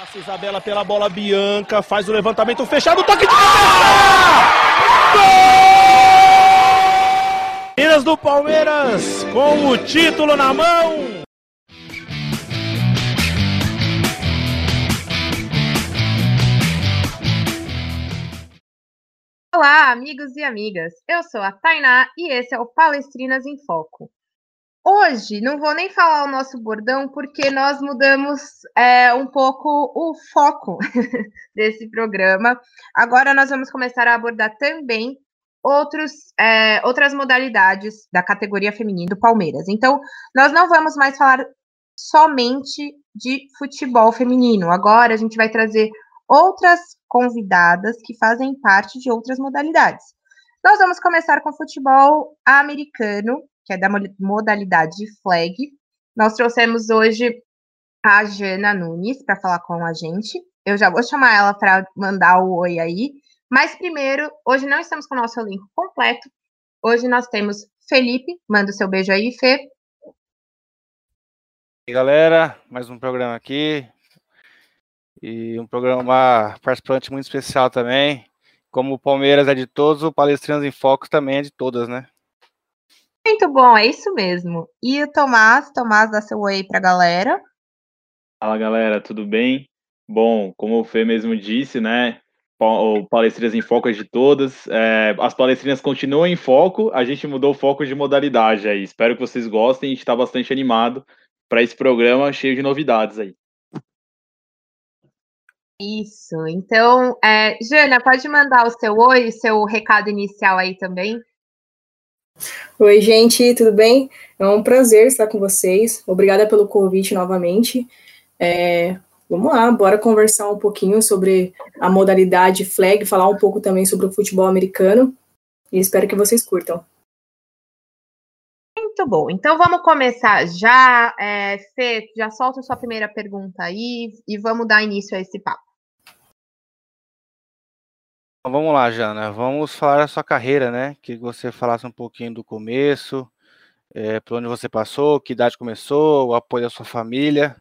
Passa Isabela pela bola Bianca, faz o levantamento fechado, toque de cabeça! Minas do Palmeiras com o título na mão. Olá, amigos e amigas. Eu sou a Tainá e esse é o Palestrinas em Foco. Hoje não vou nem falar o nosso bordão, porque nós mudamos é, um pouco o foco desse programa. Agora nós vamos começar a abordar também outros, é, outras modalidades da categoria feminina do Palmeiras. Então, nós não vamos mais falar somente de futebol feminino. Agora a gente vai trazer outras convidadas que fazem parte de outras modalidades. Nós vamos começar com futebol americano, que é da modalidade flag. Nós trouxemos hoje a Jana Nunes para falar com a gente. Eu já vou chamar ela para mandar o oi aí. Mas primeiro, hoje não estamos com o nosso elenco completo. Hoje nós temos Felipe, manda o seu beijo aí, Fê. E galera, mais um programa aqui. E um programa participante muito especial também. Como o Palmeiras é de todos, o Palestrinos em Foco também é de todas, né? Muito bom, é isso mesmo. E o Tomás, Tomás, dá seu oi pra galera. Fala galera, tudo bem? Bom, como o Fê mesmo disse, né? Palestrinas em Foco é de todas. É, as palestrinas continuam em foco, a gente mudou o foco de modalidade aí. Espero que vocês gostem, a gente está bastante animado para esse programa cheio de novidades aí. Isso, então, é, Jana, pode mandar o seu oi, seu recado inicial aí também? Oi, gente, tudo bem? É um prazer estar com vocês. Obrigada pelo convite novamente. É, vamos lá, bora conversar um pouquinho sobre a modalidade flag, falar um pouco também sobre o futebol americano. E espero que vocês curtam. Muito bom. Então vamos começar já. É, Fê, já solta sua primeira pergunta aí e vamos dar início a esse papo. Então, vamos lá, Jana. Vamos falar da sua carreira, né? Que você falasse um pouquinho do começo, é, por onde você passou, que idade começou, o apoio da sua família.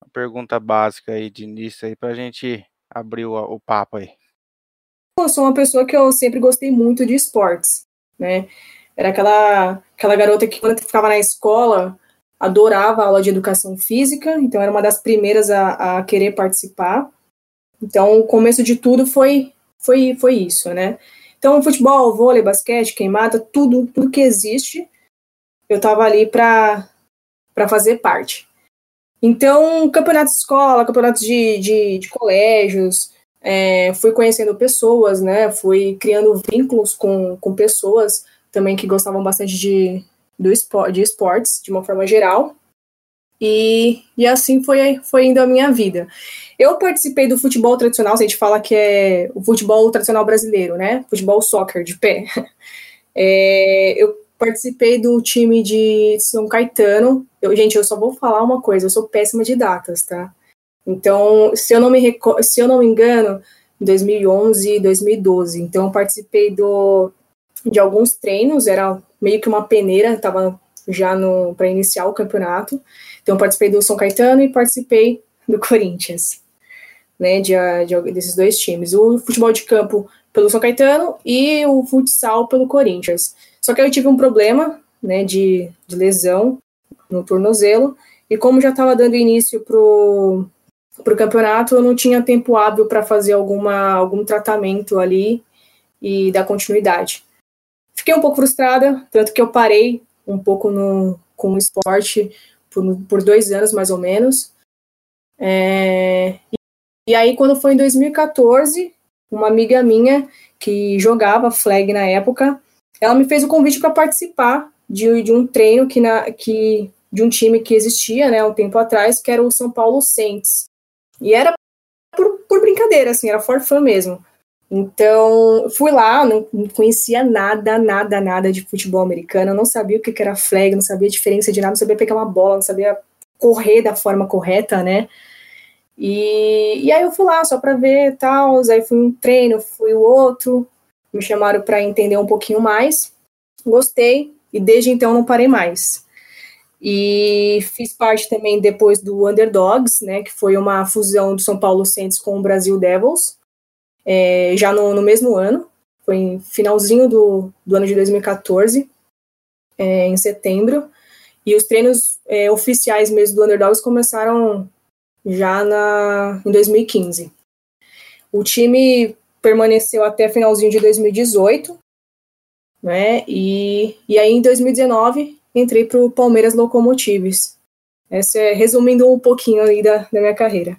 Uma pergunta básica aí de início aí para a gente abrir o, o papo aí. Eu sou uma pessoa que eu sempre gostei muito de esportes, né? Era aquela, aquela garota que quando ficava na escola adorava a aula de educação física, então era uma das primeiras a, a querer participar. Então, o começo de tudo foi foi, foi isso, né? Então, futebol, vôlei, basquete, queimada, tudo, tudo que existe, eu estava ali para fazer parte. Então, campeonatos de escola, campeonatos de, de, de colégios, é, fui conhecendo pessoas, né? Fui criando vínculos com, com pessoas também que gostavam bastante de, do espor, de esportes, de uma forma geral. E, e assim foi, foi indo a minha vida. Eu participei do futebol tradicional, a gente fala que é o futebol tradicional brasileiro, né? Futebol soccer de pé. É, eu participei do time de São Caetano. Eu, gente, eu só vou falar uma coisa, eu sou péssima de datas, tá? Então, se eu não me, se eu não me engano, 2011 e 2012. Então, eu participei do, de alguns treinos, era meio que uma peneira, estava já para iniciar o campeonato. Então, participei do São Caetano e participei do Corinthians, né, de, de, desses dois times. O futebol de campo pelo São Caetano e o futsal pelo Corinthians. Só que eu tive um problema, né, de, de lesão no tornozelo, e como já estava dando início pro pro campeonato, eu não tinha tempo hábil para fazer alguma, algum tratamento ali e dar continuidade. Fiquei um pouco frustrada, tanto que eu parei um pouco no, com o esporte por, por dois anos, mais ou menos. É, e, aí, quando foi em 2014, uma amiga minha que jogava flag na época, ela me fez o convite para participar de, de um treino que, na, que de um time que existia, né, um tempo atrás, que era o São Paulo Saints. E era por, por brincadeira, assim, era for fun mesmo. Então, fui lá, não, conhecia nada, nada, nada de futebol americano, não sabia o que, que era flag, não sabia a diferença de nada, não sabia pegar uma bola, não sabia correr da forma correta, né? E, e aí eu fui lá só para ver tal, aí fui um treino, fui o outro, me chamaram para entender um pouquinho mais, gostei, e desde então não parei mais. E fiz parte também depois do Underdogs, né, que foi uma fusão do São Paulo Saints com o Brasil Devils, é, já no, no, mesmo ano, foi em finalzinho do, do ano de 2014, é, em setembro. E os treinos é, oficiais mesmo do Underdogs começaram já na, em 2015. O time permaneceu até finalzinho de 2018, né? E, e aí em 2019 entrei para o Palmeiras Locomotives. Essa é resumindo um pouquinho aí da, da minha carreira.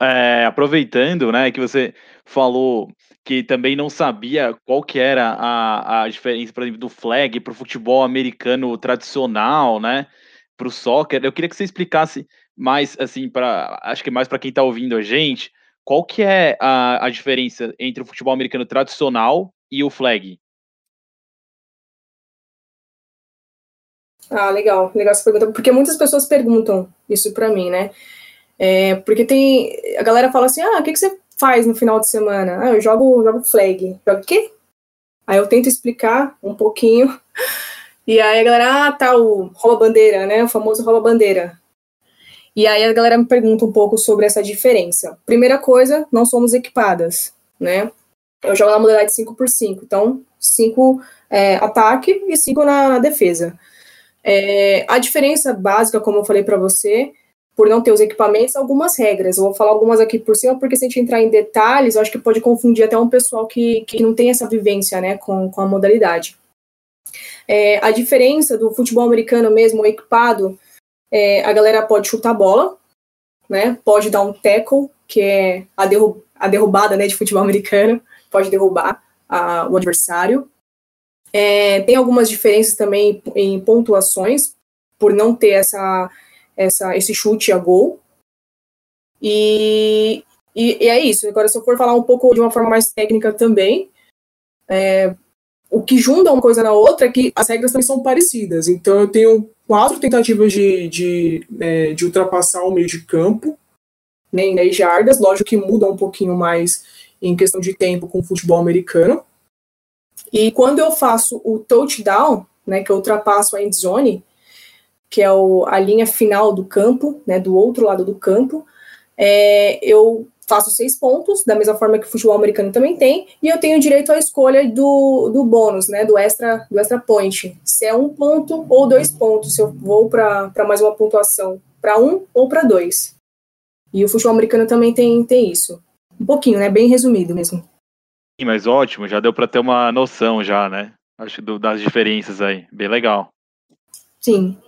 É, aproveitando, né, que você falou que também não sabia qual que era a, a diferença, por exemplo, do flag para o futebol americano tradicional, né, para o soccer. Eu queria que você explicasse mais, assim, para acho que mais para quem está ouvindo a gente, qual que é a, a diferença entre o futebol americano tradicional e o flag? Ah, legal, legal essa pergunta, porque muitas pessoas perguntam isso para mim, né? É, porque tem. A galera fala assim: ah, o que, que você faz no final de semana? Ah, eu jogo, jogo flag. Jogo o quê? Aí eu tento explicar um pouquinho. E aí a galera, ah, tá, o rola-bandeira, né? O famoso rola-bandeira. E aí a galera me pergunta um pouco sobre essa diferença. Primeira coisa, não somos equipadas, né? Eu jogo na modalidade 5x5, então 5 é, ataque e 5 na defesa. É, a diferença básica, como eu falei para você, por não ter os equipamentos, algumas regras. Eu vou falar algumas aqui por cima, porque se a gente entrar em detalhes, eu acho que pode confundir até um pessoal que, que não tem essa vivência né, com, com a modalidade. É, a diferença do futebol americano mesmo, equipado, é, a galera pode chutar bola, né, pode dar um tackle, que é a, derrub a derrubada né, de futebol americano, pode derrubar a, o adversário. É, tem algumas diferenças também em pontuações, por não ter essa, essa, esse chute a gol. E, e, e, é isso. Agora, se eu for falar um pouco de uma forma mais técnica também, é, o que junta uma coisa na outra é que as regras também são parecidas. Então, eu tenho quatro tentativas de, de, é, de ultrapassar o meio de campo, né, em 10 jardas. Lógico que muda um pouquinho mais em questão de tempo com o futebol americano. E quando eu faço o touchdown, né, que eu ultrapasso a end zone, que é o, a linha final do campo, né, do outro lado do campo, é, eu faço seis pontos, da mesma forma que o futebol americano também tem, e eu tenho direito à escolha do, do bônus, né, do extra, do extra point, se é um ponto ou dois pontos, se eu vou para mais uma pontuação, para um ou para dois. E o futebol americano também tem, tem isso. Um pouquinho, né, bem resumido mesmo. Sim, mas ótimo, já deu para ter uma noção já, né? Acho do, das diferenças aí, bem legal. Sim.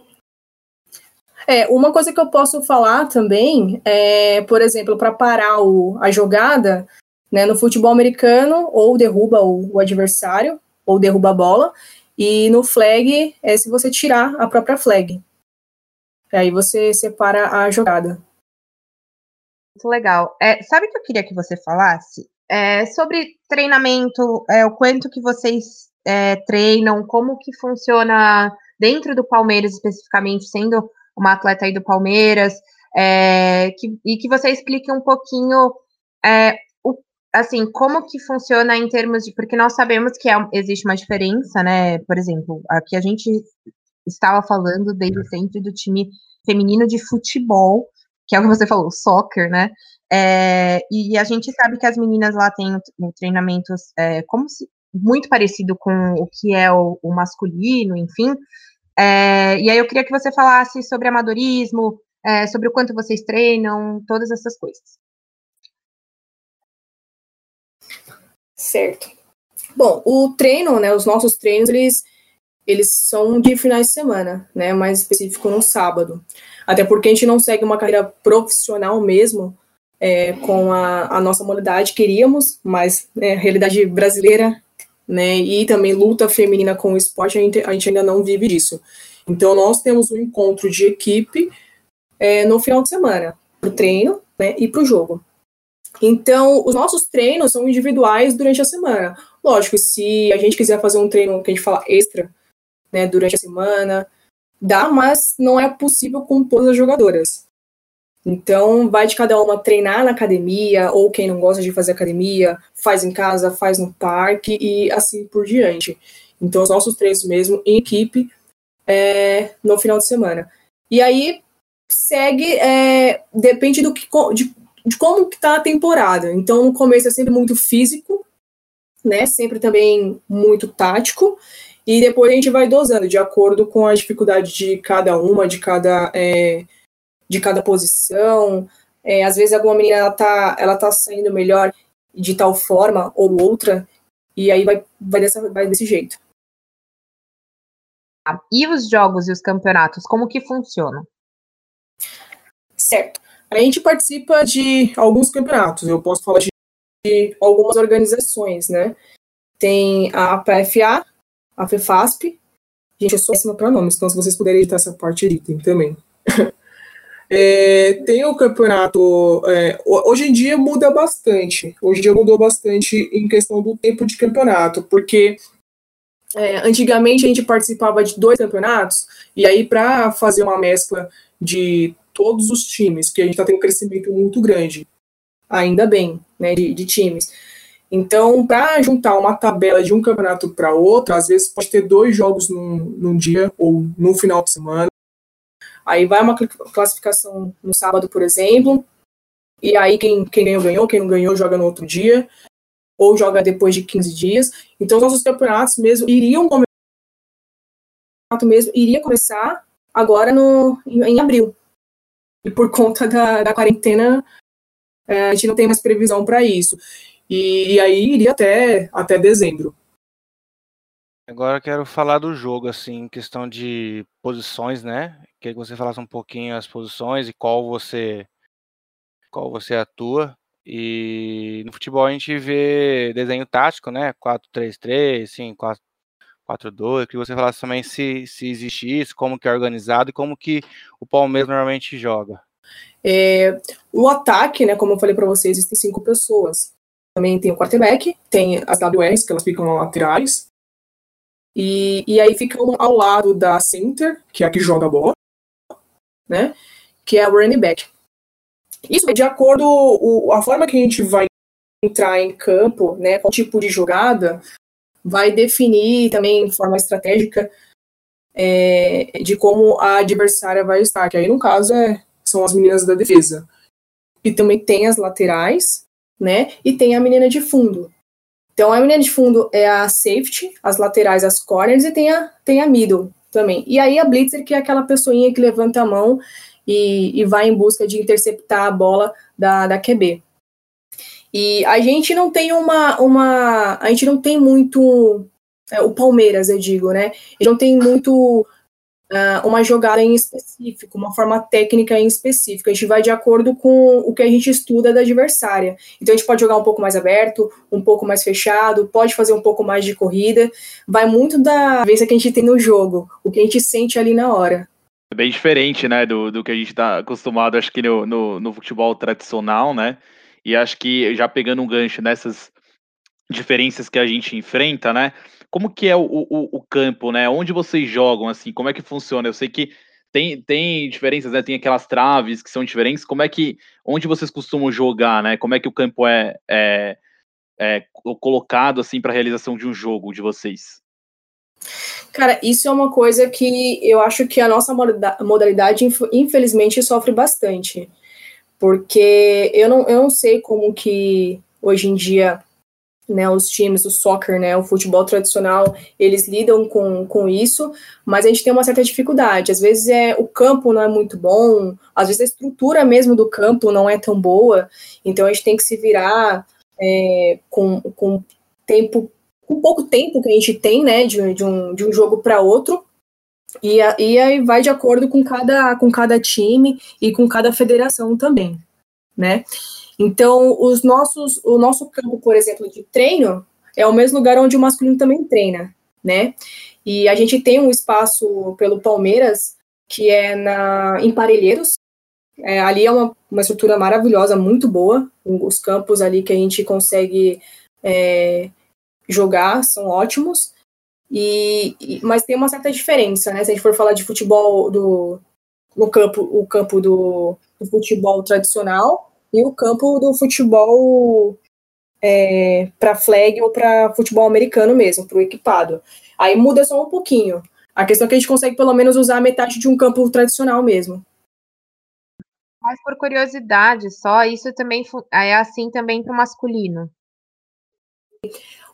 É, uma coisa que eu posso falar também é, por exemplo, para parar o, a jogada, né, no futebol americano, ou derruba o, o, adversário, ou derruba a bola, e no flag é se você tirar a própria flag. Aí você separa a jogada. Muito legal. É, sabe o que eu queria que você falasse? É, sobre treinamento, é, o quanto que vocês é, treinam, como que funciona dentro do Palmeiras especificamente, sendo uma atleta aí do Palmeiras, é, que, e que você explique um pouquinho, é, o, assim, como que funciona em termos de, porque nós sabemos que é, existe uma diferença, né, por exemplo, aqui a gente estava falando desde sempre do time feminino de futebol, que é o que você falou, soccer, né, é, e a gente sabe que as meninas lá têm treinamentos é, como se, muito parecido com o que é o, o masculino, enfim. É, e aí eu queria que você falasse sobre amadorismo, é, sobre o quanto vocês treinam, todas essas coisas. Certo. Bom, o treino, né, os nossos treinos, eles, eles são de finais de semana, né, mais específico no sábado. Até porque a gente não segue uma carreira profissional mesmo, é, com a, a, nossa modalidade, queríamos, mas né, realidade brasileira né, e também luta feminina com o esporte, a gente, a gente ainda não vive disso. Então, nós temos um encontro de equipe é, no final de semana, para o treino né, e para o jogo. Então, os nossos treinos são individuais durante a semana. Lógico, se a gente quiser fazer um treino que a gente fala extra, né, durante a semana, dá, mas não é possível com todas as jogadoras. Então, vai de cada uma treinar na academia, ou quem não gosta de fazer academia, faz em casa, faz no parque e assim por diante. Então, os nossos treinos mesmo em equipe é, no final de semana. E aí segue, é, depende do que, de, de como que tá a temporada. Então, no começo é sempre muito físico, né? Sempre também muito tático. E depois a gente vai dosando de acordo com a dificuldade de cada uma, de cada, é, de cada posição. É, às vezes alguma menina ela tá, ela tá saindo melhor de tal forma ou outra, e aí vai, vai, dessa, vai desse jeito. E os jogos e os campeonatos, como que funcionam? Certo. A gente participa de alguns campeonatos. Eu posso falar de, de algumas organizações, né? Tem a PFA, a FEFASP. Gente, eu sou péssima para nomes, então se vocês puderem editar essa parte, editem também. é, tem o campeonato. É, hoje em dia muda bastante. Hoje em dia mudou bastante em questão do tempo de campeonato, porque é, antigamente a gente participava de dois campeonatos, e aí para fazer uma mescla de todos os times, que a gente está tendo um crescimento muito grande, ainda bem, né, de, de times. Então, para juntar uma tabela de um campeonato para outro, às vezes pode ter dois jogos num, num dia ou no final de semana. Aí vai uma classificação no sábado, por exemplo, e aí quem, quem ganhou, ganhou, quem não ganhou, joga no outro dia, ou joga depois de 15 dias. Então, nossos campeonatos mesmo iriam começar, mesmo iria começar agora no, em, em abril. E por conta da, da quarentena, é, a gente não tem mais previsão para isso. E, e, aí iria até, até dezembro. Agora quero falar do jogo, assim, questão de posições, né? Queria que você falasse um pouquinho as posições e qual você qual você atua. E no futebol a gente vê desenho tático, né? 4-3-3, assim, 4-4-2. Que você falasse também se, se existe isso, como que é organizado e como que o Palmeiras normalmente joga. É, o ataque, né? Como eu falei para vocês, existem cinco pessoas. Também tem o quarterback, tem as WRs, que elas ficam laterais. E, e aí ficam ao lado da center, que é a que joga a bola, né? Que é o running back. Isso de acordo com a forma que a gente vai entrar em campo, né? Qual tipo de jogada, vai definir também de forma estratégica é, de como a adversária vai estar. Que aí, no caso, é, são as meninas da defesa. E também tem as laterais, né? E tem a menina de fundo. Então a menina de fundo é a safety, as laterais as corners e tem a, tem a middle também. E aí a blitzer que é aquela pessoinha que levanta a mão e, e vai em busca de interceptar a bola da, da QB. E a gente não tem uma, uma a gente não tem muito é, o Palmeiras, eu digo, né? Gente não tem muito uh, uma jogada em específico, uma forma técnica em específico. A gente vai de acordo com o que a gente estuda da adversária. Então a gente pode jogar um pouco mais aberto, um pouco mais fechado, pode fazer um pouco mais de corrida. Vai muito da vez que a gente tem no jogo, o que a gente sente ali na hora. É bem diferente, né, do, do que a gente está acostumado, acho que no, no, no futebol tradicional, né? E acho que já pegando um gancho nessas diferenças que a gente enfrenta, né? Como que é o, o, o, campo, né? Onde vocês jogam, assim? Como é que funciona? Eu sei que tem, tem diferenças, né? Tem aquelas traves que são diferentes. Como é que, onde vocês costumam jogar, né? Como é que o campo é, é, é colocado, assim, para a realização de um jogo de vocês? Cara, isso é uma coisa que eu acho que a nossa modalidade, infelizmente, sofre bastante. Porque eu não, eu não sei como que hoje em dia né, os times, o soccer, né, o futebol tradicional, eles lidam com, com isso, mas a gente tem uma certa dificuldade. Às vezes é o campo não é muito bom, às vezes a estrutura mesmo do campo não é tão boa, então a gente tem que se virar é, com, com tempo, com pouco tempo que a gente tem, né, de, de um, de um jogo para outro, e, e aí vai de acordo com cada, com cada time e com cada federação também, né? Então, os nossos, o nosso campo, por exemplo, de treino é o mesmo lugar onde o masculino também treina, né? E a gente tem um espaço pelo Palmeiras que é na em Parelheiros. É, ali é uma, uma estrutura maravilhosa, muito boa. Os campos ali que a gente consegue é, jogar são ótimos. E, e, mas tem uma certa diferença, né? Se a gente for falar de futebol do no campo, o campo do, do futebol tradicional e o campo do futebol é, para flag ou para futebol americano mesmo, para o equipado. Aí muda só um pouquinho. A questão é que a gente consegue pelo menos usar metade de um campo tradicional mesmo. Mas por curiosidade, só isso também é assim também para o masculino.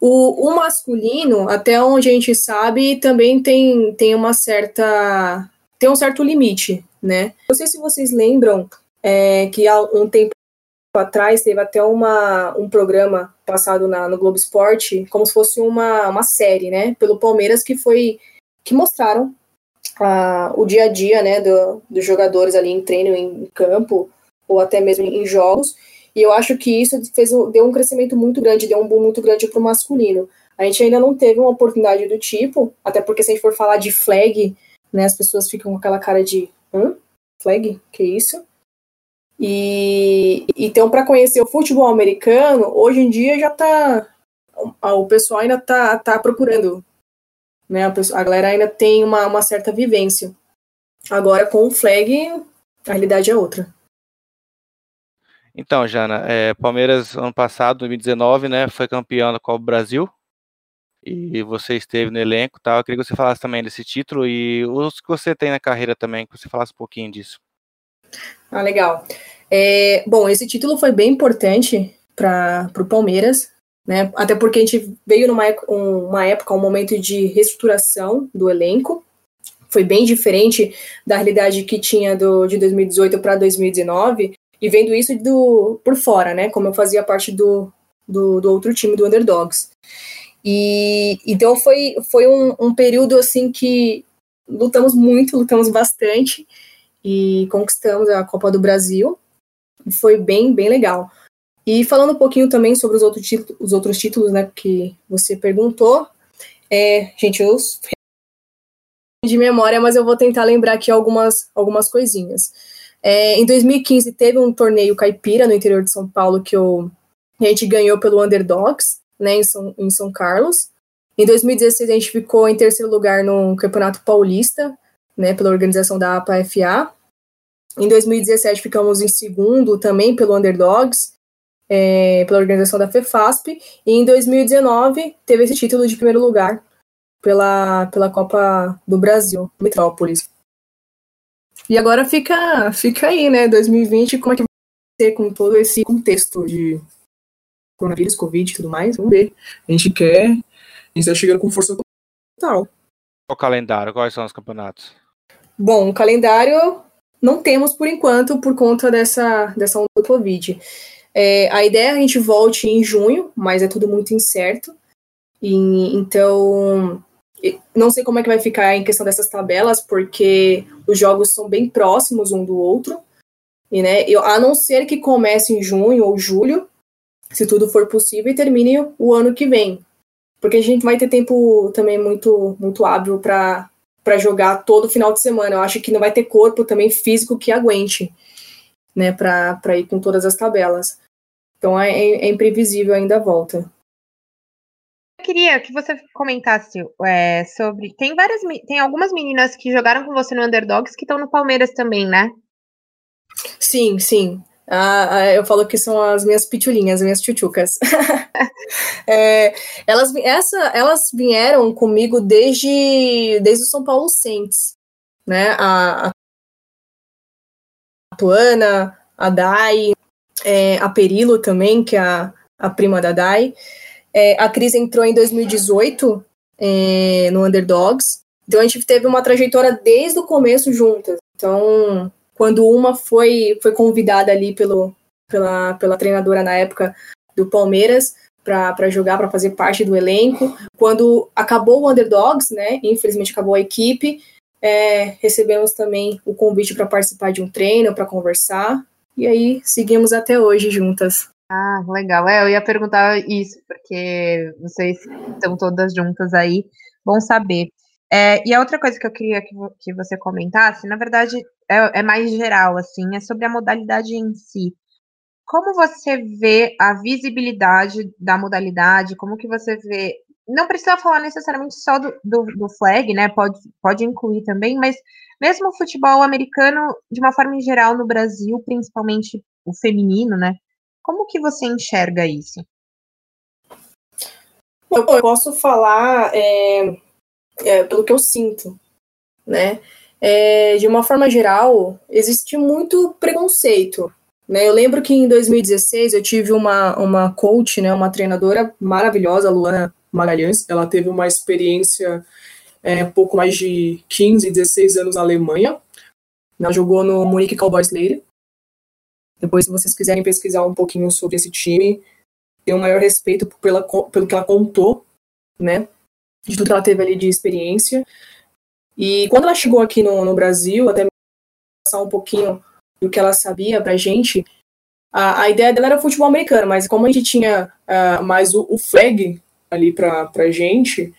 O, o, masculino, até onde a gente sabe, também tem, tem uma certa. tem um certo limite, né? Não sei se vocês lembram é, que há um tempo atrás teve até uma, um programa passado na, no Globo Esporte, como se fosse uma, uma série, né? Pelo Palmeiras, que foi. que mostraram o dia a dia, né, do, dos jogadores ali em treino, em campo, ou até mesmo em jogos. E eu acho que isso fez, deu um crescimento muito grande, deu um boom muito grande para o masculino. A gente ainda não teve uma oportunidade do tipo, até porque se a gente for falar de flag, né, as pessoas ficam com aquela cara de hã? Flag? Que isso? E então, para conhecer o futebol americano, hoje em dia já tá. O pessoal ainda tá, tá procurando. Né? A, pessoa, a galera ainda tem uma, uma certa vivência. Agora, com o flag, a realidade é outra. Então, Jana, é, Palmeiras ano passado, 2019, né, foi campeão da Copa Brasil e você esteve no elenco, tá? Eu queria que você falasse também desse título e os que você tem na carreira também, que você falasse um pouquinho disso. Ah, legal. É, bom, esse título foi bem importante para o Palmeiras, né? Até porque a gente veio numa uma época, um momento de reestruturação do elenco. Foi bem diferente da realidade que tinha do, de 2018 para 2019, e vendo isso do, por fora, né? Como eu fazia parte do, do, do outro time, do Underdogs. E então foi, foi um, um período assim que lutamos muito, lutamos bastante e conquistamos a Copa do Brasil. Foi bem, bem legal. E falando um pouquinho também sobre os outros, títulos, os outros títulos, né, que você perguntou, é, gente, eu de memória, mas eu vou tentar lembrar aqui algumas, algumas coisinhas. É, em 2015 teve um torneio caipira no interior de São Paulo que eu, a gente ganhou pelo Underdogs, né, em São, em São Carlos. Em 2016 a gente ficou em terceiro lugar no Campeonato Paulista, né, pela organização da APA-FA. Em 2017 ficamos em segundo também pelo Underdogs, é, pela organização da FEFASP. E em 2019 teve esse título de primeiro lugar pela, pela Copa do Brasil, Metrópolis. E agora fica, fica aí, né? 2020, como é que vai ser com todo esse contexto de coronavírus, Covid e tudo mais? Vamos ver. A gente quer. A gente tá chegando com força total. O calendário, quais são os campeonatos? Bom, o calendário não temos por enquanto por conta dessa, dessa onda do Covid. É, a ideia é a gente volte em junho, mas é tudo muito incerto. E, então, não sei como é que vai ficar em questão dessas tabelas, porque os jogos são bem próximos um do outro. E, né, eu, a não ser que comece em junho ou julho, se tudo for possível, e termine o ano que vem. Porque a gente vai ter tempo também muito, muito hábil para jogar todo final de semana. Eu acho que não vai ter corpo também físico que aguente né, para ir com todas as tabelas. Então é, é imprevisível ainda a volta queria que você comentasse é, sobre. Tem várias. Tem algumas meninas que jogaram com você no Underdogs que estão no Palmeiras também, né? Sim, sim. Ah, ah eu falo que são as minhas pitulinhas, as minhas tchutchucas. é, elas, essa, elas vieram comigo desde, desde o São Paulo Saints, né? A, a Tuana, a Dai, é, a Perilo também, que é a, a prima da Dai. É, a Cris entrou em 2018 é, no Underdogs. Então a gente teve uma trajetória desde o começo juntas. Então, quando uma foi, foi convidada ali pelo, pela, pela treinadora na época do Palmeiras para jogar, para fazer parte do elenco. Quando acabou o Underdogs, né? Infelizmente acabou a equipe. É, recebemos também o convite para participar de um treino, para conversar. E aí seguimos até hoje juntas. Ah, legal. É, eu ia perguntar isso, porque vocês estão todas juntas aí. Bom saber. É, e a outra coisa que eu queria que, que você comentasse, na verdade, é, é, mais geral, assim, é sobre a modalidade em si. Como você vê a visibilidade da modalidade? Como que você vê. Não precisa falar necessariamente só do, do, do flag, né? Pode, pode incluir também, mas mesmo o futebol americano, de uma forma geral, no Brasil, principalmente o feminino, né? Como que você enxerga isso? Eu, eu posso falar é, é, pelo que eu sinto, né? É, de uma forma geral, existe muito preconceito. Né? Eu lembro que em 2016 eu tive uma, uma coach, né, uma treinadora maravilhosa, Luana Magalhães. Ela teve uma experiência é, pouco mais de 15, 16 anos na Alemanha. Ela jogou no Munich Cowboys Lady. Depois, se vocês quiserem pesquisar um pouquinho sobre esse time, tenho o maior respeito pela, pelo que ela contou, né? De tudo que ela teve ali de experiência. E quando ela chegou aqui no, no Brasil, até passar um pouquinho do que ela sabia pra gente, a, a ideia dela era futebol americano, mas como a gente tinha uh, mais o, o, flag ali pra, pra gente,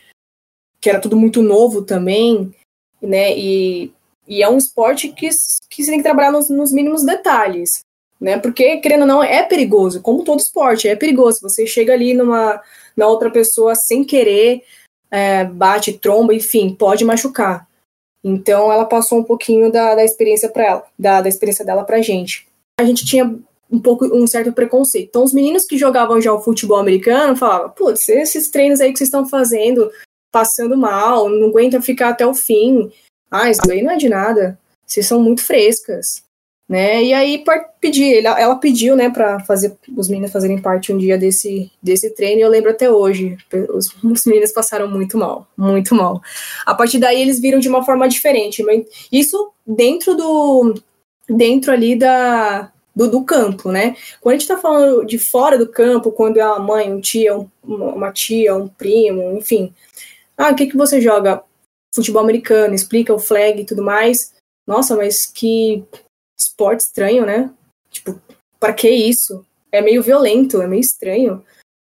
que era tudo muito novo também, né, e, e é um esporte que, que você tem que trabalhar nos, nos mínimos detalhes, né, porque, querendo ou não, é perigoso, como todo esporte, é perigoso, você chega ali numa, na outra pessoa sem querer, é, bate, tromba, enfim, pode machucar. Então ela passou um pouquinho da, da experiência para ela, da, da experiência dela pra gente. A gente tinha um pouco um certo preconceito. Então os meninos que jogavam já o futebol americano falavam, putz, esses treinos aí que vocês estão fazendo, passando mal, não aguenta ficar até o fim. Ah, isso aí não é de nada. Vocês são muito frescas né? E aí pedir, ela, pediu, né, para fazer os meninos fazerem parte um dia desse desse treino. E eu lembro até hoje, os, os, meninos passaram muito mal, muito mal. A partir daí eles viram de uma forma diferente, isso dentro do dentro ali da do, do campo, né? Quando a gente tá falando de fora do campo, quando é uma mãe, um tia, um, uma tia, um primo, enfim. Ah, o que que você joga? Futebol americano, explica o flag e tudo mais. Nossa, mas que esporte estranho, né? Tipo, para que isso? É meio violento, é meio estranho.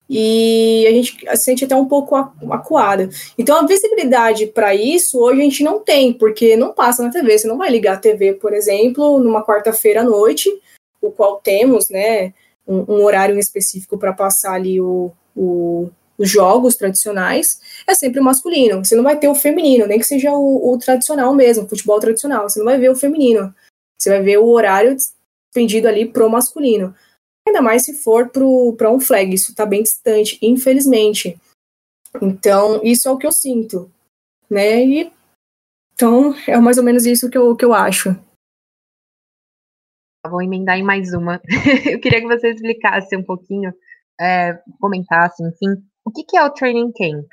E a gente se sente até um pouco acuada. Então, a visibilidade para isso hoje a gente não tem, porque não passa na TV. Você não vai ligar a TV, por exemplo, numa quarta-feira à noite, o qual temos, né, um, um horário específico para passar ali o, o, os jogos tradicionais, é sempre o masculino. Você não vai ter o feminino, nem que seja o, o tradicional mesmo, futebol tradicional. Você não vai ver o feminino. Você vai ver o horário despendido ali pro masculino. Ainda mais se for para um flag, isso está bem distante, infelizmente. Então, isso é o que eu sinto, né? E, então, é mais ou menos isso que eu, que eu acho. Vou emendar em mais uma. eu queria que você explicasse um pouquinho, é, comentasse, enfim, o que, que é o Training Camp?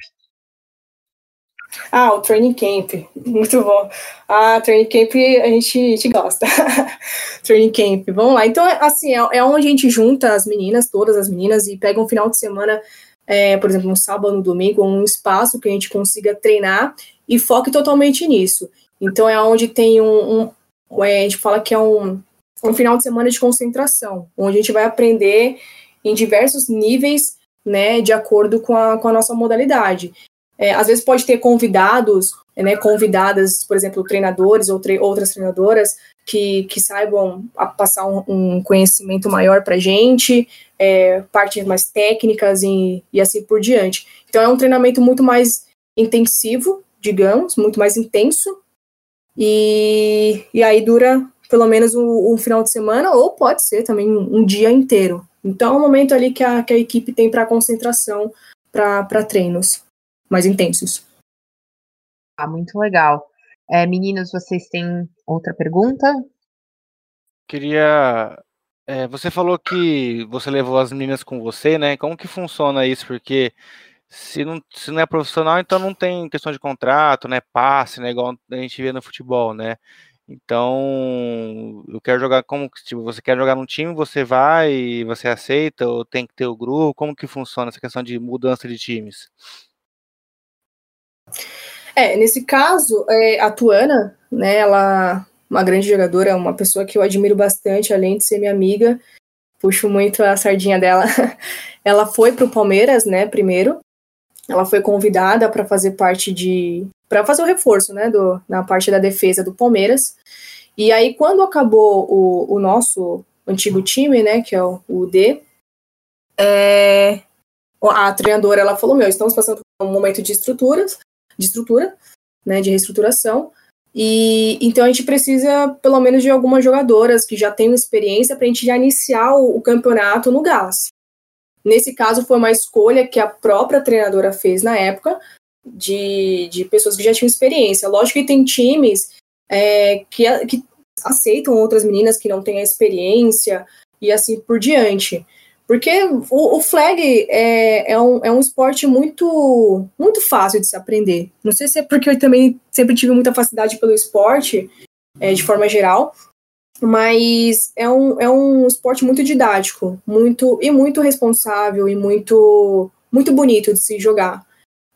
Ah, o Training Camp, muito bom. Ah, Training Camp a gente, a gente gosta. training Camp, vamos lá. Então, assim, é, é onde a gente junta as meninas, todas as meninas, e pega um final de semana, é, por exemplo, um sábado, um domingo, um espaço que a gente consiga treinar e foque totalmente nisso. Então, é onde tem um, um é, a gente fala que é um, um final de semana de concentração, onde a gente vai aprender em diversos níveis, né, de acordo com a, com a nossa modalidade. É, às vezes pode ter convidados, né, convidadas, por exemplo, treinadores ou tre outras treinadoras que, que saibam passar um, um conhecimento maior para a gente, é, partes mais técnicas e, e assim por diante. Então é um treinamento muito mais intensivo, digamos, muito mais intenso, e, e aí dura pelo menos um, um final de semana, ou pode ser também um, um dia inteiro. Então é um momento ali que a, que a equipe tem para concentração para treinos mais intensos. Ah, muito legal. É, meninos, vocês têm outra pergunta? Queria. É, você falou que você levou as meninas com você, né? Como que funciona isso? Porque se não, se não é profissional, então não tem questão de contrato, né? Passe, né? Igual a gente vê no futebol, né? Então, eu quero jogar como tipo, você quer jogar num time, você vai, você aceita, ou tem que ter o grupo? Como que funciona essa questão de mudança de times? É, nesse caso, é, a Tuana, né, ela uma grande jogadora, uma pessoa que eu admiro bastante, além de ser minha amiga, puxo muito a sardinha dela. ela foi para o Palmeiras, né, primeiro. Ela foi convidada para fazer parte de para fazer o reforço, né, do, na parte da defesa do Palmeiras. E aí quando acabou o, o nosso antigo time, né, que é o, o D, é, a treinadora ela falou: "Meu, estamos passando por um momento de estruturas, de estrutura, né, de reestruturação. E então a gente precisa pelo menos de algumas jogadoras que já tenham experiência para a gente já iniciar o, o, campeonato no gás. Nesse caso, foi uma escolha que a própria treinadora fez na época de, de pessoas que já tinham experiência. Lógico que tem times é, que, que aceitam outras meninas que não têm a experiência e assim por diante. Porque o, o flag é, é, um, é um esporte muito, muito fácil de se aprender. Não sei se é porque eu também sempre tive muita facilidade pelo esporte, é, de forma geral, mas é um, é um esporte muito didático, muito e muito responsável e muito, muito bonito de se jogar.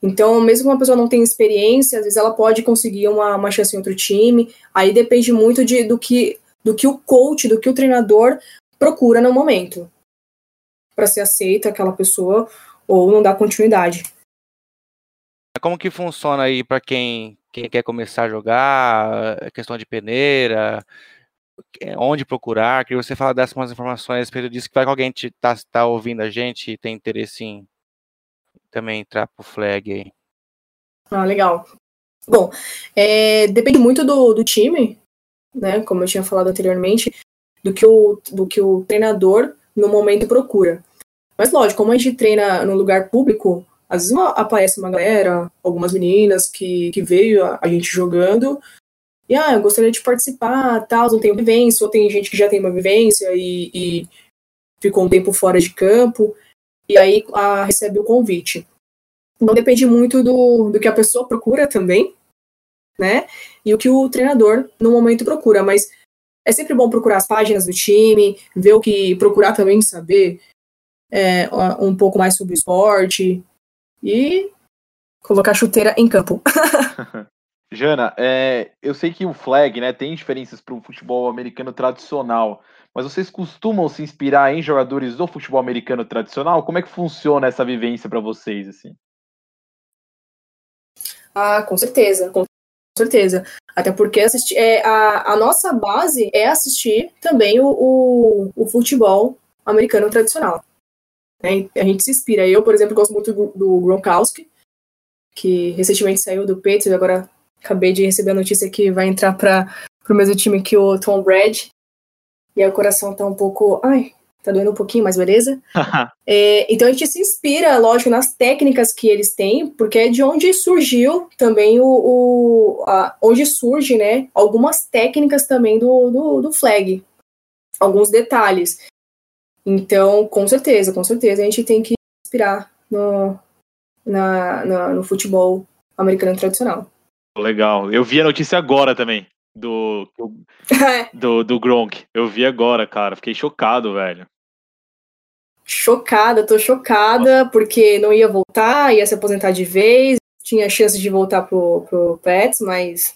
Então, mesmo que uma pessoa não tenha experiência, às vezes ela pode conseguir uma, uma chance em outro time. Aí depende muito de, do, que, do que o coach, do que o treinador procura no momento para ser aceita aquela pessoa ou não dar continuidade. Como que funciona aí para quem, quem quer começar a jogar, a questão de peneira, onde procurar? Queria você falar dessas umas informações a respeito disso, que vai que alguém está tá ouvindo a gente e tem interesse em também entrar pro flag aí. Ah, legal. Bom, é, depende muito do, do time, né? Como eu tinha falado anteriormente, do que o, do que o treinador no momento procura. Mas lógico, como a gente treina no lugar público, às vezes aparece uma galera, algumas meninas que, que veio a, a, gente jogando, e ah, eu gostaria de participar, tal, não tenho vivência, ou tem gente que já tem uma vivência e, e ficou um tempo fora de campo, e aí a, recebe o convite. Então depende muito do, do que a pessoa procura também, né? E o que o treinador no momento procura, mas é sempre bom procurar as páginas do time, ver o que procurar também saber é, um pouco mais sobre o esporte e colocar chuteira em campo. Jana, é, eu sei que o flag né, tem diferenças para o futebol americano tradicional, mas vocês costumam se inspirar em jogadores do futebol americano tradicional? Como é que funciona essa vivência para vocês? assim? Ah, com certeza, com certeza. Até porque assistir, é, a, a nossa base é assistir também o, o, o futebol americano tradicional. Né? A gente se inspira. Eu, por exemplo, gosto muito do, Gronkowski, que recentemente saiu do Patriots e agora acabei de receber a notícia que vai entrar para o mesmo time que o Tom Brady. E aí o coração tá um pouco. Ai, tá doendo um pouquinho, mas beleza. é, então a gente se inspira, lógico, nas técnicas que eles têm, porque é de onde surgiu também o. o a, onde surge, né? Algumas técnicas também do, do, do flag. Alguns detalhes. Então, com certeza, com certeza, a gente tem que inspirar no, na, na, no futebol americano tradicional. Legal. Eu vi a notícia agora também do, do, do Gronk. Eu vi agora, cara. Fiquei chocado, velho. Chocada, tô chocada, Nossa. porque não ia voltar, ia se aposentar de vez, tinha chance de voltar pro, pro Pets, mas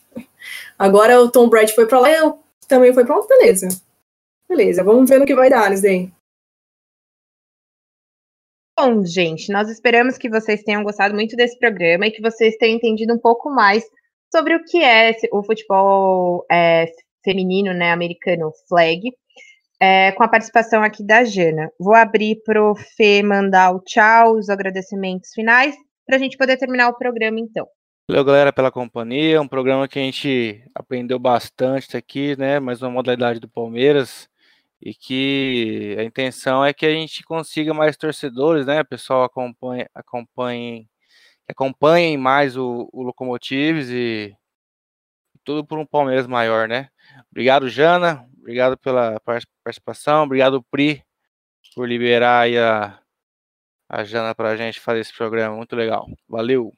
agora o Tom Brady foi pra lá e eu também foi pra lá, beleza. Beleza, vamos ver no que vai dar, Nisden. Bom, gente, nós esperamos que vocês tenham gostado muito desse programa e que vocês tenham entendido um pouco mais sobre o que é o futebol é, feminino, né, americano, flag, é, com a participação aqui da Jana. Vou abrir para o Fê mandar o tchau, os agradecimentos finais, para a gente poder terminar o programa, então. Valeu, galera, pela companhia. Um programa que a gente aprendeu bastante aqui, né? Mais uma modalidade do Palmeiras e que a intenção é que a gente consiga mais torcedores, né? O pessoal acompanhe, acompanhe, acompanhem mais o, o Locomotives e tudo por um Palmeiras maior, né? Obrigado, Jana. Obrigado pela participação. Obrigado, Pri, por liberar a, a Jana para a gente fazer esse programa. Muito legal. Valeu.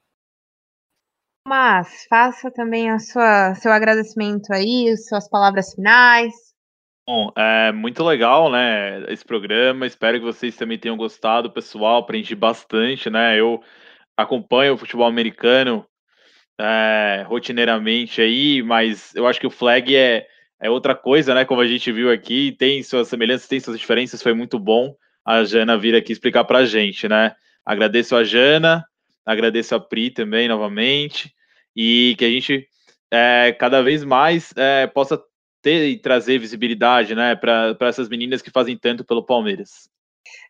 Mas faça também a sua seu agradecimento aí, suas palavras finais. Bom, é muito legal, né, esse programa. Espero que vocês também tenham gostado, pessoal. Aprendi bastante, né? Eu acompanho o futebol americano é, rotineiramente aí, mas eu acho que o flag é, é outra coisa, né? Como a gente viu aqui, tem suas semelhanças, tem suas diferenças. Foi muito bom a Jana vir aqui explicar pra gente, né? Agradeço a Jana, agradeço a Pri também novamente, e que a gente é, cada vez mais é, possa ter e trazer visibilidade, né, para essas meninas que fazem tanto pelo Palmeiras.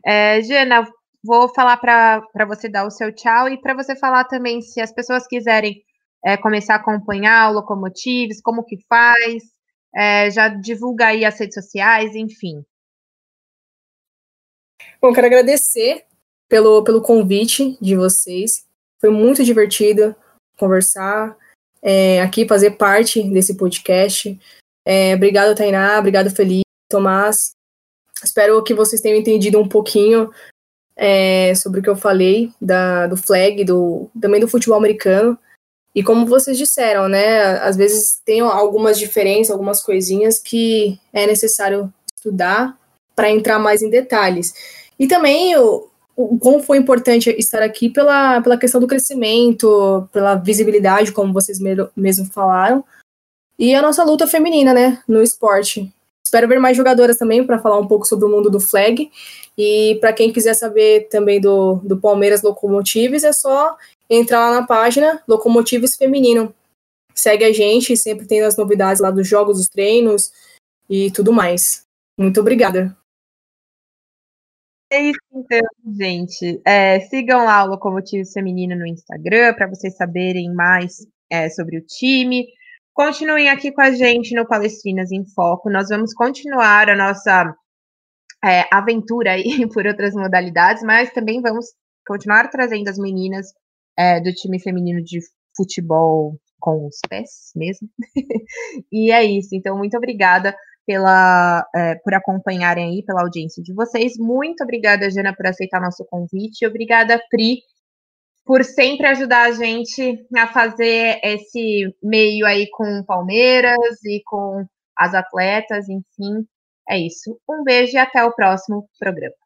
É, Jana, vou falar para você dar o seu tchau e para você falar também se as pessoas quiserem é, começar a acompanhar o Locomotives, como que faz, é, já divulga aí as redes sociais, enfim. Bom, quero agradecer pelo, pelo convite de vocês. Foi muito divertido conversar é, aqui, fazer parte desse podcast. É, obrigado, Tainá. Obrigado, Felipe, Tomás. Espero que vocês tenham entendido um pouquinho é, sobre o que eu falei da, do flag, do, também do futebol americano. E como vocês disseram, né? Às vezes tem algumas diferenças, algumas coisinhas que é necessário estudar para entrar mais em detalhes. E também o, o como foi importante estar aqui pela, pela questão do crescimento, pela visibilidade, como vocês mesmo falaram, e a nossa luta feminina, né, no esporte. Espero ver mais jogadoras também para falar um pouco sobre o mundo do flag. E para quem quiser saber também do, do Palmeiras Locomotives, é só entrar lá na página Locomotives Feminino. Segue a gente, sempre tem as novidades lá dos jogos, dos treinos e tudo mais. Muito obrigada. É isso então, gente. É, sigam lá o Locomotives Feminino no Instagram para vocês saberem mais é, sobre o time. Continuem aqui com a gente no Palestrinas em Foco. Nós vamos continuar a nossa é, aventura aí por outras modalidades, mas também vamos continuar trazendo as meninas é, do time feminino de futebol com os pés mesmo. e é isso. Então, muito obrigada pela, é, por acompanharem aí, pela audiência de vocês. Muito obrigada, Jana, por aceitar nosso convite. Obrigada, Pri, por sempre ajudar a gente a fazer esse meio aí com Palmeiras e com as atletas, enfim. É isso. Um beijo e até o próximo programa.